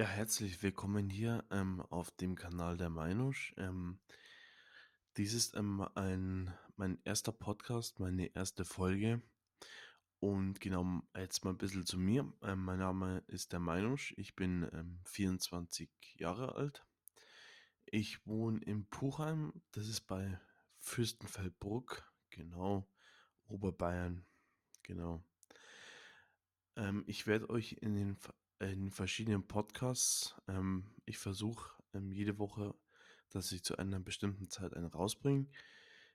Ja, herzlich willkommen hier ähm, auf dem Kanal der Meinusch. Ähm, dies ist ähm, ein, mein erster Podcast, meine erste Folge. Und genau, jetzt mal ein bisschen zu mir. Ähm, mein Name ist der Meinusch. Ich bin ähm, 24 Jahre alt. Ich wohne in Puchheim. Das ist bei Fürstenfeldbruck. Genau, Oberbayern. Genau. Ähm, ich werde euch in den, in verschiedenen Podcasts, ähm, ich versuche ähm, jede Woche, dass ich zu einer bestimmten Zeit einen rausbringe,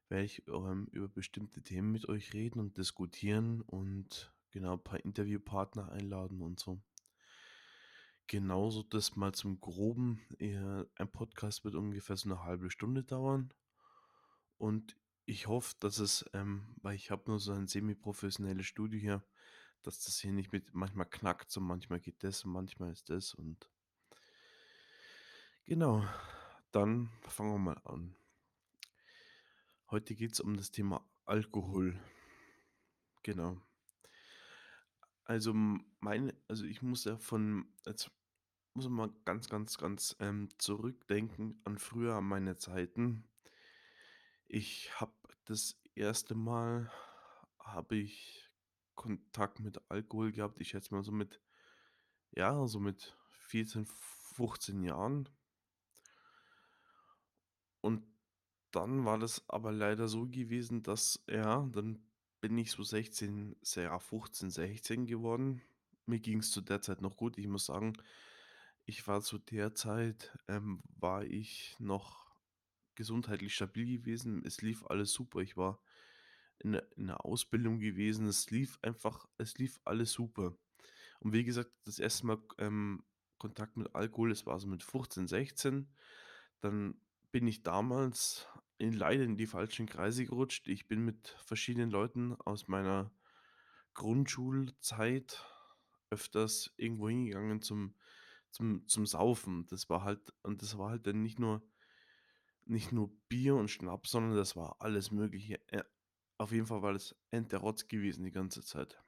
werde ich ähm, über bestimmte Themen mit euch reden und diskutieren und genau ein paar Interviewpartner einladen und so. Genauso das mal zum Groben. Ein Podcast wird ungefähr so eine halbe Stunde dauern. Und ich hoffe, dass es, ähm, weil ich habe nur so ein semi-professionelles Studio hier, dass das hier nicht mit manchmal knackt, so manchmal geht das und manchmal ist das und genau, dann fangen wir mal an. Heute geht es um das Thema Alkohol. Genau. Also meine, also ich muss ja von, jetzt muss man ganz, ganz, ganz ähm, zurückdenken an früher, meine Zeiten. Ich habe das erste Mal habe ich Kontakt mit Alkohol gehabt. Ich schätze mal so mit ja, so mit 14, 15 Jahren. Und dann war das aber leider so gewesen, dass ja, dann bin ich so 16, se ja, 15, 16 geworden. Mir ging es zu der Zeit noch gut. Ich muss sagen, ich war zu der Zeit, ähm, war ich noch gesundheitlich stabil gewesen. Es lief alles super. Ich war in der in der Ausbildung gewesen. Es lief einfach es lief alles super. Und wie gesagt, das erste Mal, ähm, Kontakt mit Alkohol, das war so mit 15, 16. Dann bin ich damals in leider in die falschen Kreise gerutscht. Ich bin mit verschiedenen Leuten aus meiner Grundschulzeit öfters irgendwo hingegangen zum zum zum Saufen. Das war halt und das war halt dann nicht nur nicht nur Bier und Schnaps, sondern das war alles Mögliche. Äh, auf jeden Fall war das Rotz gewesen die ganze Zeit.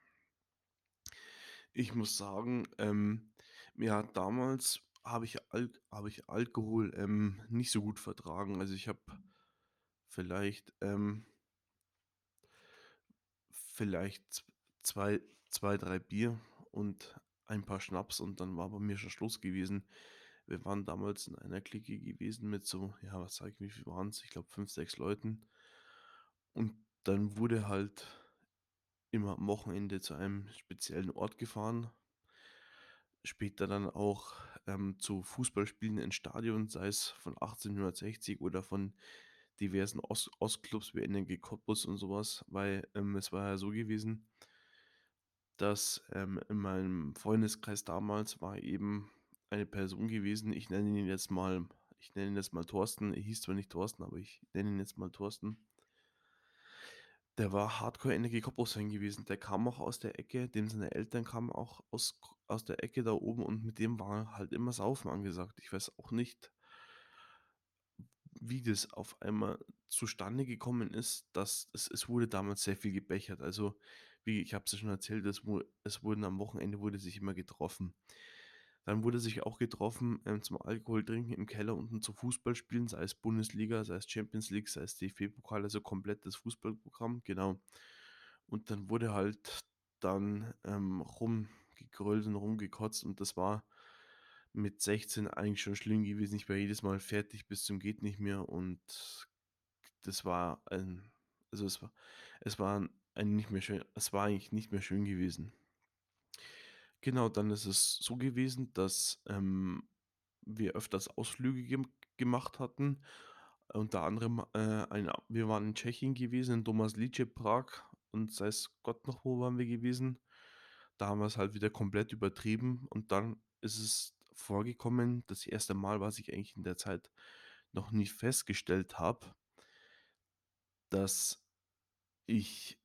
Ich muss sagen, ähm, mir hat damals habe ich Al habe ich Alkohol, ähm, nicht so gut vertragen. Also, ich habe vielleicht, ähm vielleicht zwei 2, 3 Bier und ein paar Schnaps und dann war bei mir schon Schluss gewesen. Wir waren damals in einer Clique gewesen mit so, ja, was sage ich, wie viel waren's? Ich glaube 5, 6 Leuten. Und dann wurde halt immer am Wochenende zu einem speziellen Ort gefahren. Später dann auch, ähm, zu Fußballspielen in Stadion, sei es von 1860 oder von diversen Ost Ostclubs wie NRG Cottbus und sowas, weil, ähm, es war ja so gewesen, dass, ähm, in meinem Freundeskreis damals war eben eine Person gewesen, ich nenne ihn jetzt mal ich nenne ihn jetzt mal Thorsten. Er hieß zwar nicht Thorsten, aber ich nenne ihn jetzt mal Thorsten. Der war Hardcore Energie Cottbus-Fan gewesen. Der kam auch aus der Ecke, dem seine Eltern kamen auch aus aus der Ecke da oben und mit dem war halt immer Saufen angesagt. Ich weiß auch nicht, wie das auf einmal zustande gekommen ist, dass es es wurde damals sehr viel gebechert. Also, wie ich habe es ja schon erzählt, es es wurden am Wochenende wurde sich immer getroffen. Dann wurde sich auch getroffen, ähm, zum Alkohol trinken im Keller unten zu Fußballspielen, sei es Bundesliga, sei es Champions League, sei es DFB-Pokal, also komplett das Fußballprogramm, genau. Und dann wurde halt dann, ähm, rumgegrölt und rumgekotzt und das war mit 16 eigentlich schon schlimm gewesen. Ich war jedes Mal fertig bis zum geht nicht mehr und das war ein also, es war es war ein nicht mehr schön es war eigentlich nicht mehr schön gewesen. Genau, dann ist es so gewesen, dass, ähm, wir öfters Ausflüge gem gemacht hatten. Unter anderem, äh, ein wir waren in Tschechien gewesen, in Domažlice, Prag und weiß Gott noch wo waren wir gewesen. Da haben wir es halt wieder komplett übertrieben und dann ist es vorgekommen, das erste Mal, was ich eigentlich in der Zeit noch nie festgestellt habe, dass ich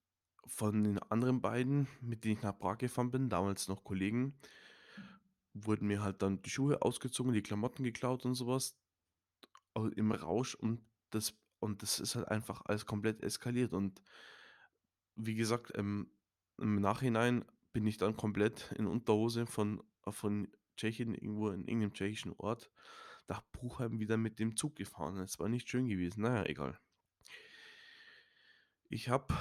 von den anderen beiden, mit denen ich nach Prag gefahren bin, damals noch Kollegen, wurden mir halt dann die Schuhe ausgezogen, die Klamotten geklaut und sowas im Rausch und das und das ist halt einfach alles komplett eskaliert und wie gesagt, ähm, im Nachhinein bin ich dann komplett in Unterhose von von Tschechien, irgendwo in irgendeinem tschechischen Ort, nach Buchheim wieder mit dem Zug gefahren. Es war nicht schön gewesen. Na ja, egal. Ich habe,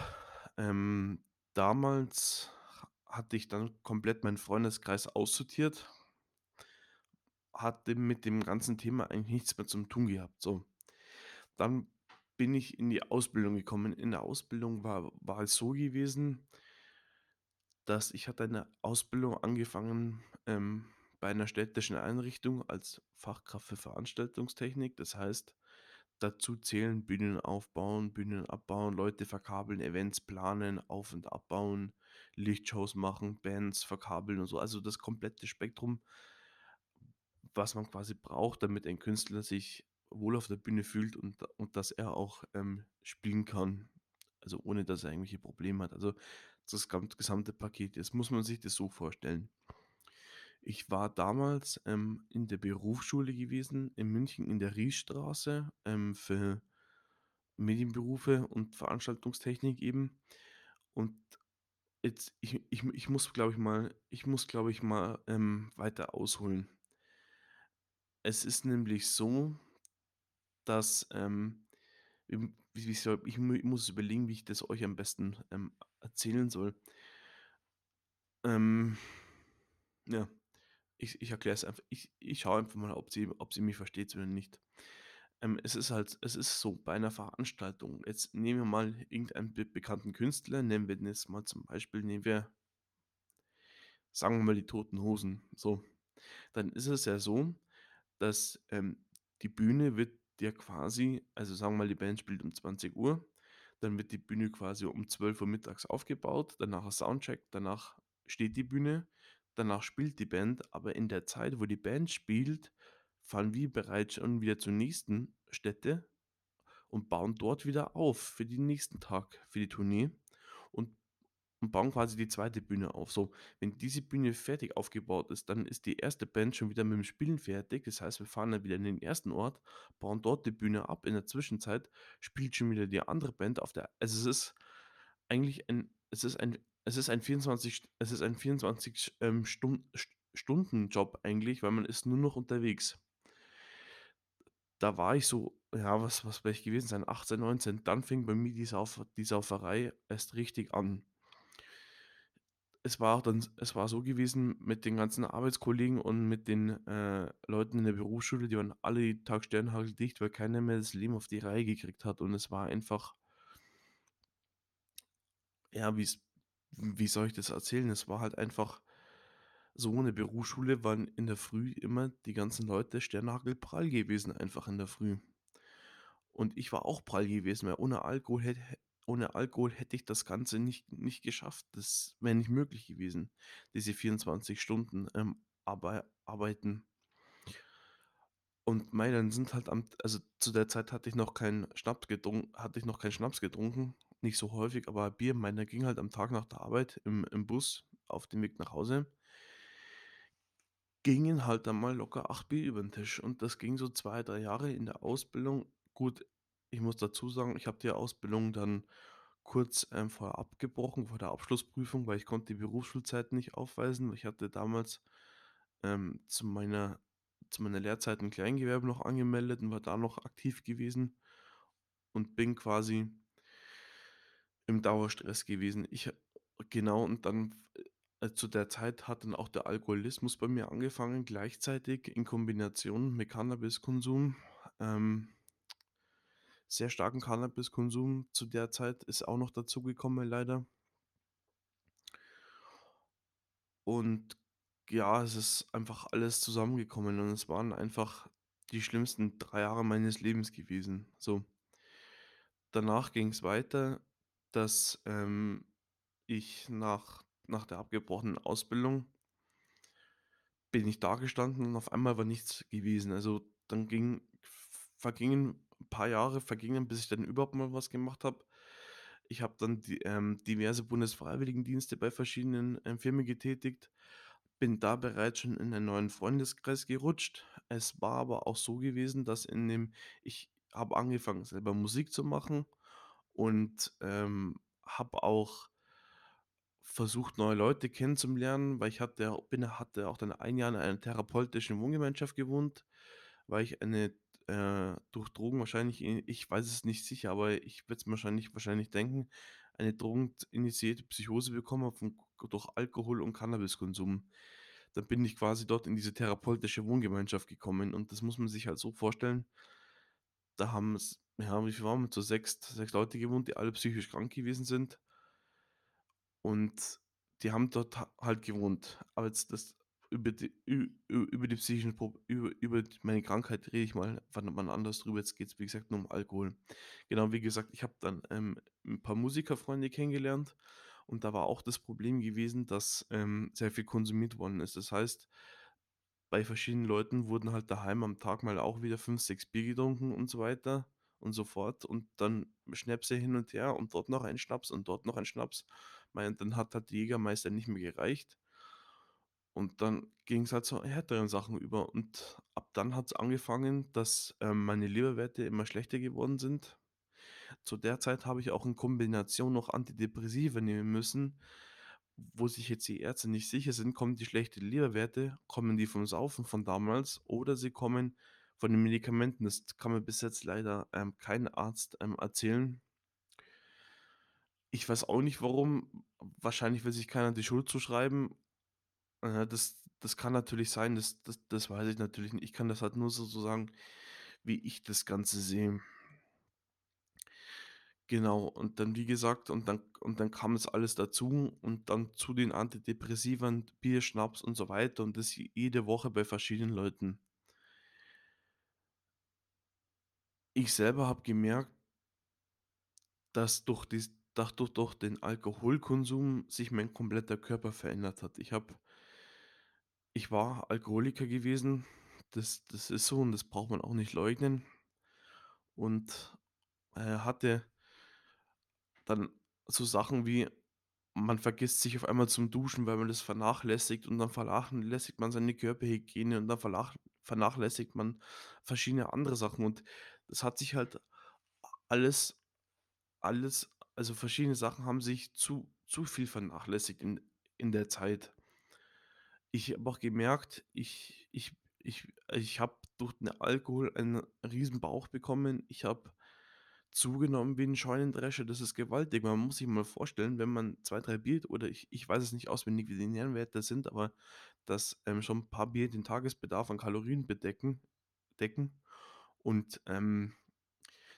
ähm, damals hatte ich dann komplett meinen Freundeskreis aussortiert, hatte mit dem ganzen Thema eigentlich nichts mehr zum tun gehabt, so. Dann bin ich in die Ausbildung gekommen. In der Ausbildung war war es so gewesen, dass ich hatte eine Ausbildung angefangen, ähm, bei einer städtischen Einrichtung als Fachkraft für Veranstaltungstechnik. Das heißt, dazu zählen Bühnen aufbauen, Bühnen abbauen, Leute verkabeln, Events planen, auf und abbauen, Lichtshows machen, Bands verkabeln und so. Also das komplette Spektrum, was man quasi braucht, damit ein Künstler sich wohl auf der Bühne fühlt und, und dass er auch ähm, spielen kann. Also ohne dass er irgendwelche Probleme hat. Also das gesamte Paket. Jetzt muss man sich das so vorstellen. Ich war damals ähm, in der Berufsschule gewesen, in München in der Riesstraße ähm, für Medienberufe und Veranstaltungstechnik eben. Und jetzt, ich, ich, ich muss, glaube ich, mal, ich muss, glaube ich, mal ähm, weiter ausholen. Es ist nämlich so, dass ähm, soll ich mu ich muss überlegen, wie ich das euch am besten, ähm, erzählen soll. Ähm, ja, ich ich erkläre es einfach. Ich ich schaue einfach mal, ob sie ob sie mich versteht oder nicht. Ähm, es ist halt es ist so, bei einer Veranstaltung jetzt nehmen wir mal irgendeinen be bekannten Künstler, nennen wir den jetzt mal zum Beispiel nehmen wir, sagen wir mal, die Toten Hosen, so. Dann ist es ja so dass, ähm, die Bühne wird ja quasi also sagen wir mal, die Band spielt um zwanzig Uhr, dann wird die Bühne quasi um zwölf Uhr mittags aufgebaut, danach ein Soundcheck, danach steht die Bühne, danach spielt die Band, aber in der Zeit, wo die Band spielt, fahren wir bereits schon wieder zur nächsten Stätte und bauen dort wieder auf für den nächsten Tag, für die Tournee und und bauen quasi die zweite Bühne auf. So, wenn diese Bühne fertig aufgebaut ist, dann ist die erste Band schon wieder mit dem Spielen fertig. Das heißt, wir fahren dann wieder in den ersten Ort, bauen dort die Bühne ab. In der Zwischenzeit spielt schon wieder die andere Band auf der also, es ist eigentlich ein es ist ein es ist ein 24 es ist ein 24, ähm, Stun St Stunden-Job eigentlich, weil man ist nur noch unterwegs. Da war ich so ja, was was werde ich gewesen sein, 18, 19. Dann fing bei mir die Sauf die Sauferei erst richtig an. Es war auch dann es war so gewesen mit den ganzen Arbeitskollegen und mit den, äh, Leuten in der Berufsschule, die waren alle Tag sternhageldicht, weil keiner mehr das Leben auf die Reihe gekriegt hat. Und es war einfach ja, wie's wie soll ich das erzählen? Es war halt einfach so in der Berufsschule waren in der Früh immer die ganzen Leute sternhagelprall gewesen einfach in der Früh. Und ich war auch prall gewesen, weil ohne Alkohol hätte ohne Alkohol hätte ich das Ganze nicht nicht geschafft. Das wäre nicht möglich gewesen, diese 24 Stunden, ähm, arbei arbeiten. Und mei, dann sind halt am also, zu der Zeit hatte ich noch keinen Schnaps getrunken hatte ich noch keinen Schnaps getrunken, nicht so häufig, aber Bier, mei, da ging halt am Tag nach der Arbeit im im Bus auf dem Weg nach Hause gingen halt dann mal locker 8 Bier über den Tisch und das ging so 2 3 Jahre in der Ausbildung. Gut, ich muss dazu sagen, ich habe die Ausbildung dann kurz, ähm, vorher abgebrochen, vor der Abschlussprüfung, weil ich konnte die Berufsschulzeit nicht aufweisen. Ich hatte damals, ähm, zu meiner zu meiner Lehrzeit 'n Kleingewerbe noch angemeldet und war da noch aktiv gewesen und bin quasi im Dauerstress gewesen. Ich genau, und dann, äh, zu der Zeit hat dann auch der Alkoholismus bei mir angefangen, gleichzeitig in Kombination mit Cannabiskonsum. Ähm, sehr starken Cannabiskonsum zu der Zeit ist auch noch dazugekommen leider. Und ja, es ist einfach alles zusammengekommen und es waren einfach die schlimmsten 3 Jahre meines Lebens gewesen, so. Danach ging es weiter, dass, ähm, ich nach nach der abgebrochenen Ausbildung bin ich dagestanden und auf einmal war nichts gewesen. Also, dann ging vergingen ein paar Jahre vergingen, bis ich dann überhaupt mal was gemacht habe. Ich habe dann die ähm, diverse Bundesfreiwilligendienste bei verschiedenen, ähm, Firmen getätigt, bin da bereits schon in einen neuen Freundeskreis gerutscht. Es war aber auch so gewesen, dass in dem ich habe angefangen, selber Musik zu machen und, ähm, habe auch versucht, neue Leute kennenzulernen, weil ich hatte bin hatte auch dann ein Jahr in einer therapeutischen Wohngemeinschaft gewohnt, weil ich eine, äh, durch Drogen wahrscheinlich i ich weiß es nicht sicher, aber ich würde es wahrscheinlich wahrscheinlich denken, eine drogeninitiierte Psychose bekommen habe von durch Alkohol und Cannabiskonsum. Dann bin ich quasi dort in diese therapeutische Wohngemeinschaft gekommen und das muss man sich halt so vorstellen, da haben es ja, wie viel waren wir? Zu sechst 6 Leute gewohnt, die alle psychisch krank gewesen sind. Und die haben dort ha halt gewohnt. Aber jetzt das über die über die psychischen über über meine Krankheit rede ich mal wann wann anders drüber. Jetzt geht's, wie gesagt, nur um Alkohol. Genau, wie gesagt, ich habe dann, ähm, 'n paar Musikerfreunde kennengelernt und da war auch das Problem gewesen, dass, ähm, sehr viel konsumiert worden ist. Das heißt, bei verschiedenen Leuten wurden halt daheim am Tag mal auch wieder 5 6 Bier getrunken und so weiter und so fort und dann Schnäpse hin und her und dort noch ein Schnaps und dort noch ein Schnaps. Mei dann hat halt die Jägermeister nicht mehr gereicht. Und dann ging's halt zu härteren Sachen über und ab dann hat's angefangen, dass, ähm, meine Leberwerte immer schlechter geworden sind. Zu der Zeit habe ich auch in Kombination noch Antidepressiva nehmen müssen, wo sich jetzt die Ärzte nicht sicher sind, kommen die schlechten Leberwerte kommen die vom Saufen von damals oder sie kommen von den Medikamenten. Das kann mir bis jetzt leider, ähm, kein Arzt, ähm, erzählen. Ich weiß auch nicht warum. Wahrscheinlich will sich keiner die Schuld zuschreiben. Äh, das das kann natürlich sein, das das das weiß ich natürlich nicht. Ich kann das halt nur so so sagen, wie ich das Ganze sehe. Genau, und dann, wie gesagt und dann und dann kam das alles dazu und dann zu den Antidepressivern, Bier, Schnaps und so weiter und das jede Woche bei verschiedenen Leuten. Ich selber habe gemerkt dass durch dies dach durch durch den Alkoholkonsum sich mein kompletter Körper verändert hat. Ich habe ich war Alkoholiker gewesen. Das das ist so und das braucht man auch nicht leugnen. Und, äh, hatte dann so Sachen wie, man vergisst sich auf einmal zum Duschen, weil man das vernachlässigt und dann vernachlässigt man seine Körperhygiene und dann vernach vernachlässigt man verschiedene andere Sachen und es hat sich halt alles alles also verschiedene Sachen haben sich zu zu viel vernachlässigt in in der Zeit. Ich habe auch gemerkt, ich ich ich ich habe durch den Alkohol einen riesen Bauch bekommen. Ich habe zugenommen wie 'n Scheunendrescher, das ist gewaltig. Man muss sich mal vorstellen, wenn man 2, 3 Bier oder ich ich weiß es nicht auswendig, wie die Nährwerte sind, aber dass, ähm, schon 'n paar Bier den Tagesbedarf an Kalorien bedecken decken und, ähm,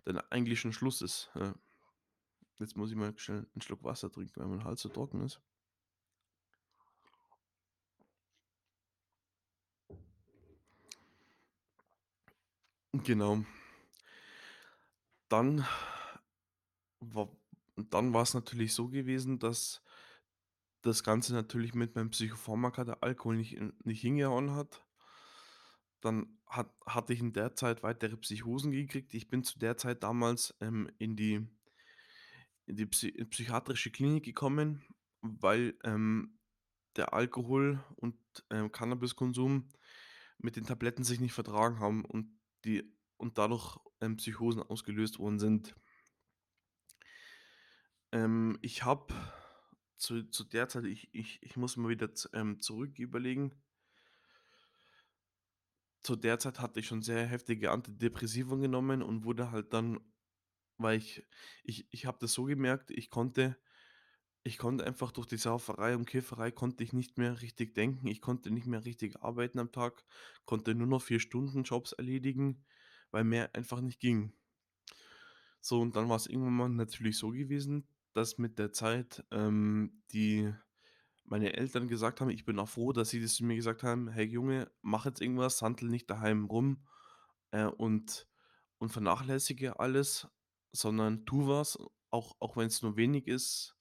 dann eigentlich schon Schluss ist. Jetzt muss ich mal schnell 'n Schluck Wasser trinken, weil mein Hals so trocken ist. Genau. Dann dann war's natürlich so gewesen, dass das Ganze natürlich mit meinem Psychopharmaka, der Alkohol nicht nicht hingehauen hat. Dann hat hatte ich in der Zeit weitere Psychosen gekriegt. Ich bin zu der Zeit damals, ähm, in die in die psy psychiatrische Klinik gekommen, weil, ähm, der Alkohol und, ähm, Cannabiskonsum mit den Tabletten sich nicht vertragen haben und die und dadurch, ähm, Psychosen ausgelöst worden sind. Ähm, ich habe zu zu der Zeit ich ich ich muss mal wieder ähm, zurück überlegen. Zu der Zeit hatte ich schon sehr heftige Antidepressivum genommen und wurde halt dann weil ich ich ich habe das so gemerkt, ich konnte ich konnte einfach durch die Sauferei und Kifferei konnte ich nicht mehr richtig denken. Ich konnte nicht mehr richtig arbeiten am Tag, konnte nur noch 4 Stunden Jobs erledigen, weil mehr einfach nicht ging. So, und dann war's irgendwann mal natürlich so gewesen, dass mit der Zeit, ähm, die meine Eltern gesagt haben ich bin auch froh, dass sie das zu mir gesagt haben: „Hey Junge, mach jetzt irgendwas, santel nicht daheim rum, äh, und und vernachlässige alles, sondern tu was, auch auch wenn's nur wenig ist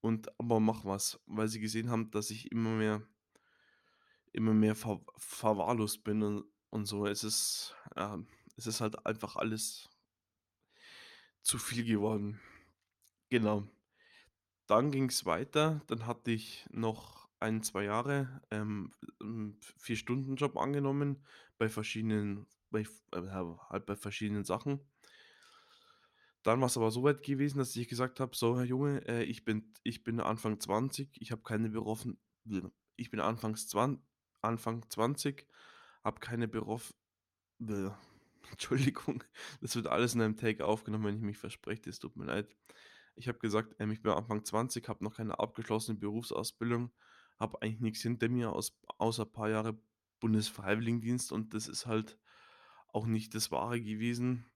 und aber mach was.“ Weil sie gesehen haben, dass ich immer mehr immer mehr ver verwahrlost bin und und so. Es ist ja, es ist halt einfach alles zu viel geworden. Genau. Dann ging's weiter. Dann hatte ich noch 1, 2 Jahre, ähm, hm, V Vier-Stunden-Job angenommen bei verschiedenen bei äh, halt bei verschiedenen Sachen. dann war's aber so weit gewesen, dass ich gesagt habe: „So, Herr Junge, äh, ich bin ich bin Anfang 20, ich habe keine beroffen ich bin anfangs zwan Anfang 20, habe keine beroff Entschuldigung, das wird alles in einem Take aufgenommen, wenn ich mich verspreche, das tut mir leid. Ich habe gesagt, ähm, ich bin Anfang 20, habe noch keine abgeschlossene Berufsausbildung, habe eigentlich nix hinter mir aus außer paar Jahre Bundesfreiwilligendienst und das ist halt auch nicht das Wahre gewesen.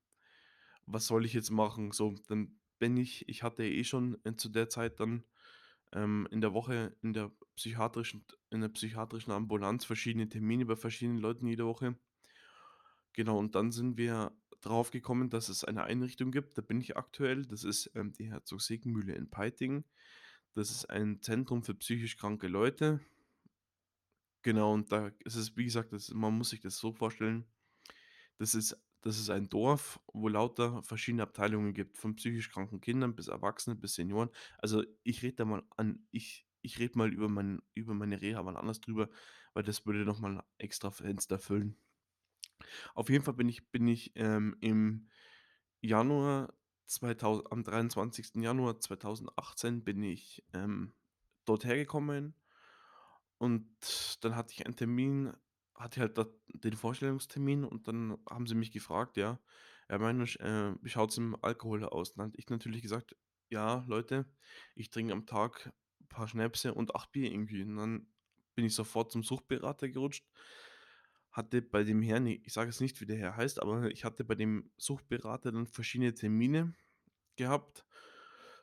Was soll ich jetzt machen? So, dann bin ich ich hatte eh schon, äh, zu der Zeit dann, ähm, in der Woche in der psychiatrischen in der psychiatrischen Ambulanz verschiedene Termine bei verschiedenen Leuten jede Woche. Genau, und dann sind wir drauf gekommen, dass es eine Einrichtung gibt, da bin ich aktuell. Das ist, ähm, die Herzogssecken-Mühle in Peiting. Das ist ein Zentrum für psychisch kranke Leute. Genau, und da ist es wie gesagt, das man muss sich das so vorstellen, das ist das ist ein Dorf, wo lauter verschiedene Abteilungen gibt, von psychisch kranken Kindern bis Erwachsene bis Senioren. Also, ich rede da mal an ich ich rede mal über mein über meine Reha wann anders drüber, weil das würde noch mal extra Fenster füllen. Auf jeden Fall bin ich bin ich, ähm, im Januar zweitau am 23. Januar 2018 bin ich, ähm, dort hergekommen und dann hatte ich einen Termin hatte halt den Vorstellungstermin und dann haben sie mich gefragt, ja, ja, Meinsch, äh, wie schaut's im Alkohol aus? Dann hatte ich natürlich gesagt: „Ja, Leute, ich trinke am Tag paar Schnäpse und 8 Bier irgendwie.“ Und dann bin ich sofort zum Suchtberater gerutscht, hatte bei dem Herrn ich sage jetzt nicht, wie der Herr heißt, aber ich hatte bei dem Suchtberater dann verschiedene Termine gehabt,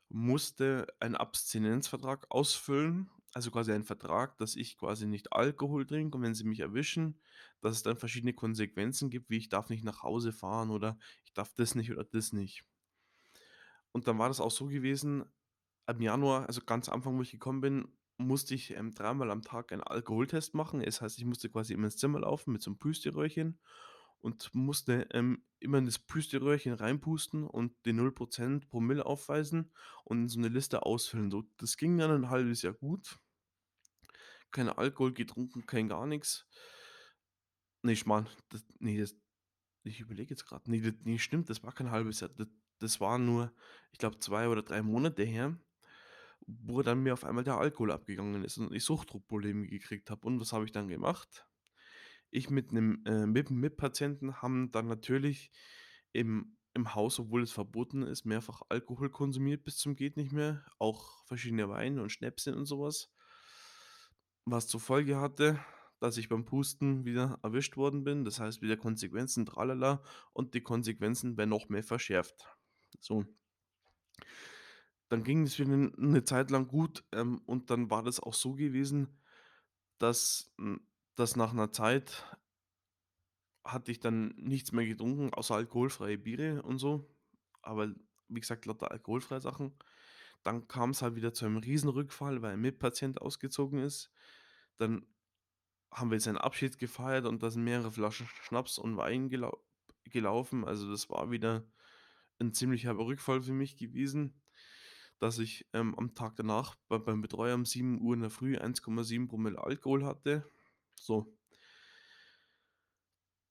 musste einen Abstinenzvertrag ausfüllen, also quasi einen Vertrag, dass ich quasi nicht Alkohol trinke und wenn sie mich erwischen, dass es dann verschiedene Konsequenzen gibt, wie ich darf nicht nach Hause fahren oder ich darf das nicht oder das nicht. Und dann war das auch so gewesen, ab Januar, also ganz Anfang, wo ich gekommen bin, musste ich, ähm, dreimal am Tag einen Alkoholtest machen. Es heißt, ich musste quasi immer ins Zimmer laufen mit so 'nem Pusteröhrchen und musste, ähm, immer in das Pusteröhrchen reinpusten und die 0 % Promille aufweisen und so 'ne Liste ausfüllen. So, das ging dann 'n 1/2 Jahr gut. Kein Alkohol getrunken, kein gar nix. Ne, Schmarrn, das ne, das ich überlege jetzt grad. Ne, d ne, stimmt, das war kein 1/2 Jahr. D das war nur, ich glaube, 2 oder 3 Monate her, wo dann mir auf einmal der Alkohol abgegangen ist und ich Suchtdruckprobleme gekriegt habe. Und was habe ich dann gemacht? Ich mit 'nem äh, mit 'm Mitpatienten haben dann natürlich im im Haus, obwohl es verboten ist, mehrfach Alkohol konsumiert bis zum geht nicht mehr, auch verschiedene Weine und Schnäpse und so was. Was zur Folge hatte, dass ich beim Pusten wieder erwischt worden bin. Das heißt, wieder Konsequenzen, tralala und die Konsequenzen werden noch mehr verschärft. So. Dann ging es wieder 'n 'ne Zeit lang gut, ähm, und dann war das auch so gewesen, dass hm, dass nach 'ner Zeit hatte ich dann nichts mehr getrunken, außer alkoholfreie Biere und so. Aber wie gesagt, lauter alkoholfreie Sachen. Dann kam's halt wieder zu einem Riesenrückfall, weil 'n Mitpatient ausgezogen ist. Dann haben wir seinen Abschied gefeiert und da sind mehrere Flaschen Schnaps und Wein gelau gelaufen. Also, das war wieder 'n ziemlich herber Rückfall für mich gewesen, dass ich, ähm, am Tag danach bei beim Betreuer um 7:00 in der Früh 1,7 Promille Alkohol hatte. So.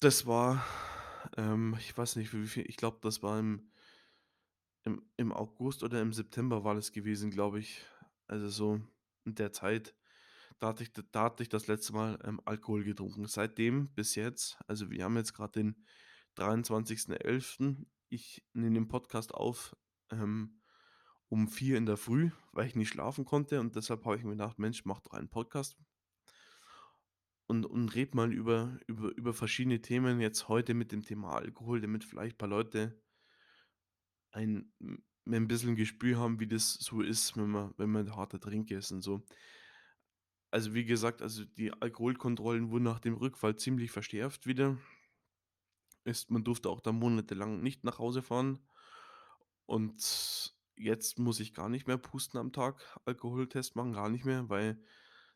Das war, ähm ich weiß nicht, wie viel ich glaube, das war im im im August oder im September war das gewesen, glaube ich. Also, so in der Zeit, da hatte ich da hatte ich das letzte Mal, ähm, Alkohol getrunken. Seitdem bis jetzt also, wir haben jetzt grad den 23.11. Ich nehme den Podcast auf, ähm, um 4 in der Früh, weil ich nicht schlafen konnte und deshalb habe ich mir gedacht: „Mensch, mach doch einen Podcast“ und und rede mal über über über verschiedene Themen jetzt heute mit dem Thema Alkohol, damit vielleicht paar Leute ein 'nen bisschen Gespür haben, wie das so ist, wenn man wenn man harter Trinker ist und so. Also, wie gesagt, also, die Alkoholkontrollen wurden nach dem Rückfall ziemlich verschärft wieder. Ist man durfte auch da monatelang nicht nach Hause fahren. Und jetzt muss ich gar nicht mehr pusten am Tag, Alkoholtest machen, gar nicht mehr, weil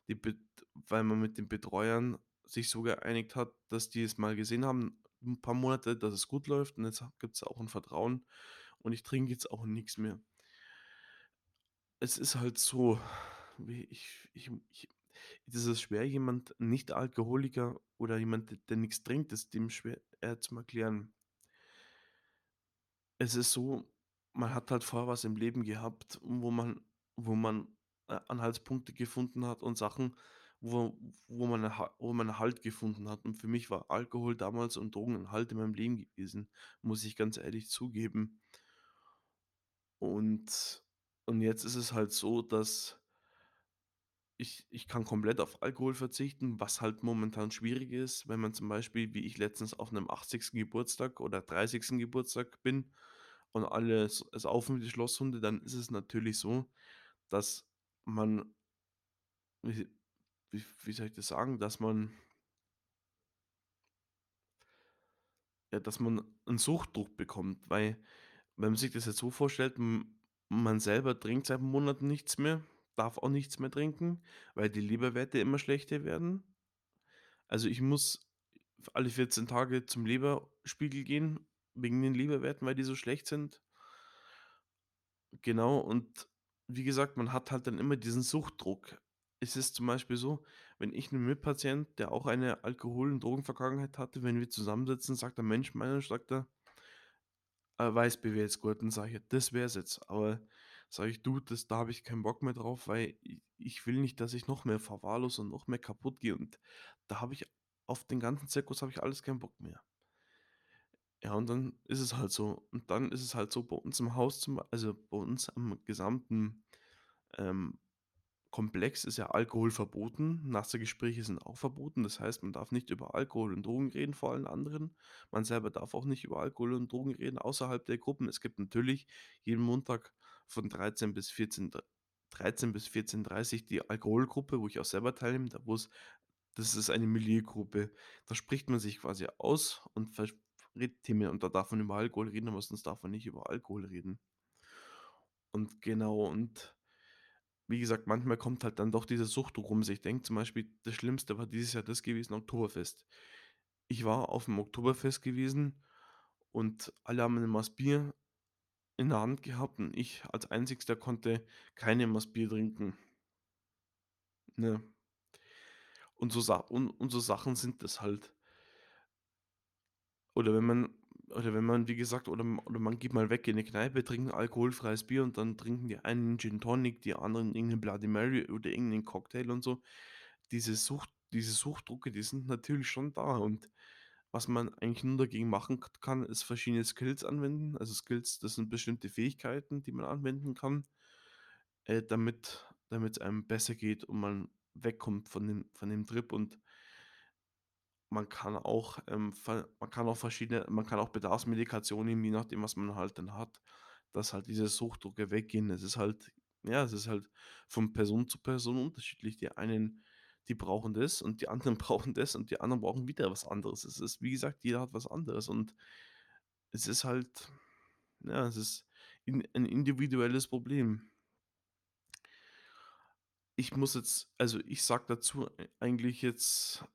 die Bet weil man mit den Betreuern sich so geeinigt hat, dass die es mal gesehen haben, 'n paar Monate, dass es gut läuft und jetzt ha gibt's auch 'n Vertrauen und ich trinke jetzt auch nix mehr. Es ist halt so, ich ich ich das ist schwer, jemand Nicht-Alkoholiker oder jemand, d der nix trinkt, ist dem schwer, äh, zum Erklären. Es ist so man hat halt vorher was im Leben gehabt, wo man wo man, äh, Anhaltspunkte gefunden hat und Sachen, wo wo man 'ne Ha wo man Halt gefunden hat. Und für mich war Alkohol damals und Drogen 'n Halt in meinem Leben gewesen, muss ich ganz ehrlich zugeben. Und und jetzt ist es halt so, dass ich ich kann komplett auf Alkohol verzichten, was halt momentan schwierig ist, wenn man zum Beispiel, wie ich letztens auf 'nem 80. Geburtstag oder 30. Geburtstag bin und alle saufen wie die Schlosshunde, dann ist es natürlich so, dass man wie wie wie soll ich das sagen, dass man ja, dass man 'n Suchtdruck bekommt, weil wenn man sich das jetzt so vorstellt, man selber trinkt seit Monaten nichts mehr, darf auch nichts mehr trinken, weil die Leberwerte immer schlechter werden. Also, ich muss alle 14 Tage zum Leberspiegel gehen wegen den Leberwerten, weil die so schlecht sind. Genau, und wie gesagt, man hat halt dann immer diesen Suchtdruck. Es ist zum Beispiel so, wenn ich 'nen Mitpatient, der auch eine Alkohol und Drogenvergangenheit hatte wenn wir zusammensitzen, sagt er: „Mensch, Meiner“, sagt er „äh, Weißbier wäre jetzt gut.“ Dann sage ich: „Ja, das wär's jetzt.“ Aber sage ich: „Du, das da habe ich keinen Bock mehr drauf, weil i ich will nicht, dass ich noch mehr verwahrlose und noch mehr kaputt gehe und da habe ich auf den ganzen Zirkus habe ich alles keinen Bock mehr.“ Ja, und dann ist es halt so. Und dann ist es halt so bei uns im Haus zum also, bei uns am gesamten, ähm, Komplex ist ja Alkohol verboten. Nasse-Gespräche sind auch verboten. Das heißt, man darf nicht über Alkohol und Drogen reden vor allen anderen. Man selber darf auch nicht über Alkohol und Drogen reden außerhalb der Gruppen. Es gibt natürlich jeden Montag von 13 bis 14 Dr 13 bis 14:30 die Alkoholgruppe, wo ich auch selber teilnehme, da wo's das ist eine Milieugruppe. Da spricht man sich quasi aus und versch redet Themen und da darf man über Alkohol reden, aber sonst darf man nicht über Alkohol reden. Und genau und wie gesagt, manchmal kommt halt dann doch dieser Suchtdruck rum. Also, ich denke zum Beispiel, das Schlimmste war dieses Jahr das gewesen, Oktoberfest. Ich war auf'm Oktoberfest gewesen und alle haben 'n Maß Bier in der Hand gehabt und ich als Einzigster konnte keine Maß Bier trinken. Ne? Und so und und so Sachen sind das halt. Oder wenn man oder wenn man, wie gesagt oder oder man geht mal weg in 'ne Kneipe, trinkt 'n alkoholfreies Bier und dann trinken die einen Gin Tonic, die anderen irgend 'ne Bloody Mary oder irgend 'nen Cocktail und so. Diese Sucht diese Suchtdrucke, die sind natürlich schon da und was man eigentlich nur dagegen machen kann, ist verschiedene Skills anwenden. Also, Skills, das sind bestimmte Fähigkeiten, die man anwenden kann, äh, damit damit's einem besser geht und man wegkommt von dem von dem Trip und man kann auch, ähm, man kann auch verschiedene man kann auch Bedarfsmedikation nehmen, je nachdem, was man halt dann hat, dass halt diese Suchtdrucke weggehen. Es ist halt ja, es ist halt von Person zu Person unterschiedlich. Die einen, die brauchen das und die anderen brauchen das und die anderen brauchen wieder was anderes. Es ist, wie gesagt, jeder hat was anderes und es ist halt ja, es ist 'n ein individuelles Problem. Ich muss jetzt also, ich sage dazu e eigentlich jetzt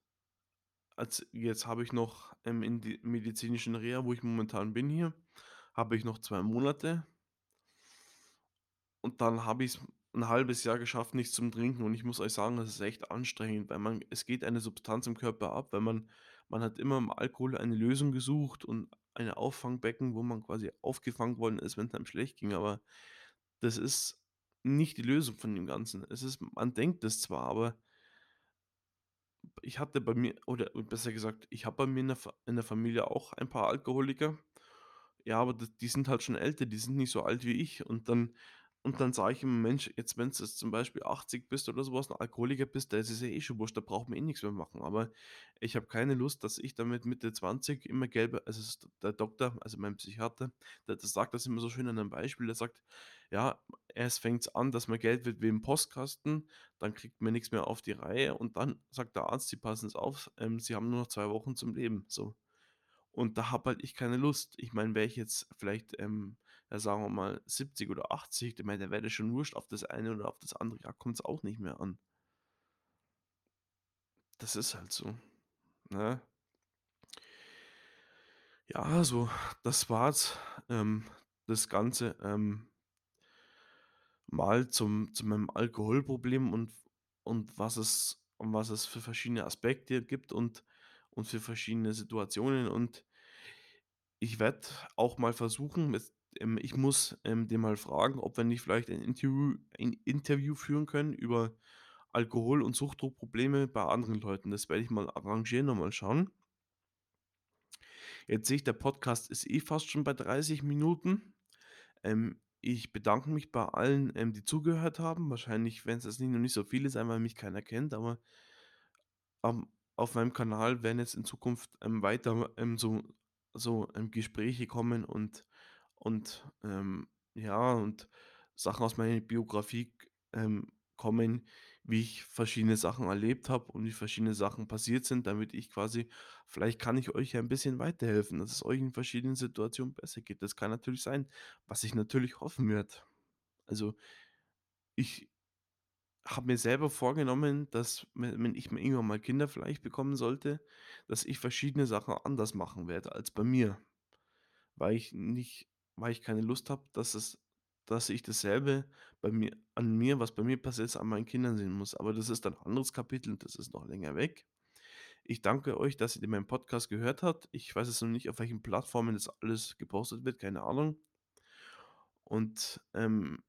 als jetzt habe ich noch, ähm, in die medizinischen Reha, wo ich momentan bin hier, habe ich noch 2 Monate. Und dann habe ich's 'n 1/2 Jahr geschafft, nichts zum Trinken. Und ich muss euch sagen, das ist echt anstrengend, weil man es geht eine Substanz im Körper ab, weil man man hat immer im Alkohol eine Lösung gesucht und eine Auffangbecken, wo man quasi aufgefangen worden ist, wenn's einem schlecht ging, aber das ist nicht die Lösung von dem Ganzen. Es ist man denkt es zwar, aber ich hatte bei mir oder besser gesagt, ich habe bei mir in der in der Familie auch ein paar Alkoholiker. Ja, aber die sind halt schon älter, die sind nicht so alt wie ich und dann und dann sage ich immer: „Mensch, jetzt wenn du zum Beispiel 80 bist oder so was, 'n Alkoholiker bist, da ist es ja eh schon wurscht, da braucht man eh nix mehr machen.“ Aber ich habe keine Lust, dass ich dann mit Mitte 20 immer gelbe also, es der Doktor, also, mein Psychiater, der der sagt das immer so schön an 'nem Beispiel. Der sagt: „Ja, erst fängt's an, dass man Geld wird wie im Postkasten, dann kriegt man nix mehr auf die Reihe und dann sagt der Arzt: „Sie passen Sie auf, ähm, Sie haben nur noch 2 Wochen zum Leben“, so. Und da habe halt ich keine Lust. Ich meine, wäre ich jetzt vielleicht, ähm, ja, sagen wir mal 70 oder 80, ich meine, da wäre schon wurscht auf das eine oder auf das andere Jahr kommt's auch nicht mehr an. Das ist halt so, ne? Ja, also, das war's, ähm, das Ganze, ähm mal zum zu meinem Alkoholproblem und und was es und was es für verschiedene Aspekte gibt und und für verschiedene Situationen und ich werde auch mal versuchen, es ähm, ich muss, ähm, den mal fragen, ob wir nicht vielleicht ein Interview ein Interview führen können über Alkohol und Suchtdruckprobleme bei anderen Leuten. Das werde ich mal arrangieren und mal schauen. Jetzt sehe ich, der Podcast ist eh fast schon bei 30 Minuten. Ähm, ich bedanke mich bei allen, ähm, die zugehört haben. Wahrscheinlich werden es jetzt nicht noch nicht so viele sein, weil mich keiner kennt, aber ähm, auf meinem Kanal werden jetzt in Zukunft, ähm, weiter, ähm, so so, ähm, Gespräche kommen und und, ähm, ja, und Sachen aus meiner Biografie ähm, kommen, wie ich verschiedene Sachen erlebt habe und wie verschiedene Sachen passiert sind, damit ich quasi vielleicht kann ich euch ein bisschen weiterhelfen, dass es euch in verschiedenen Situationen besser geht. Das kann natürlich sein, was ich natürlich hoffen werde. Also, ich habe mir selber vorgenommen, dass, wenn ich mir irgendwann mal Kinder vielleicht bekommen sollte, dass ich verschiedene Sachen anders machen werde als bei mir, weil ich nicht weil ich keine Lust habe, dass es dass ich dasselbe bei mir an mir, was bei mir passiert an meinen Kindern sehen muss. Aber das ist ein anderes Kapitel und das ist noch länger weg. Ich danke euch, dass ihr meinen Podcast gehört habt. Ich weiß jetzt noch nicht, auf welchen Plattformen das alles gepostet wird, keine Ahnung. Und, ähm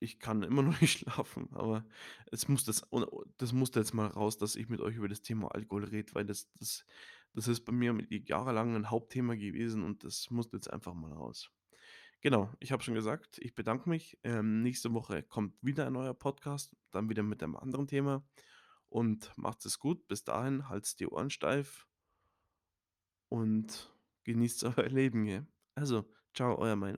ich kann immer noch nicht schlafen, aber es muss das o das musste jetzt mal raus, dass ich mit euch über das Thema Alkohol rede, weil das das das ist bei mir jahrelang ein Hauptthema gewesen und das musste jetzt einfach mal raus. Genau, ich habe schon gesagt, ich bedanke mich. Ähm, nächste Woche kommt wieder ein neuer Podcast, dann wieder mit einem anderen Thema und macht es gut. Bis dahin, halt's die Ohren steif und genießt euer Leben, gell? Also, ciao, euer mein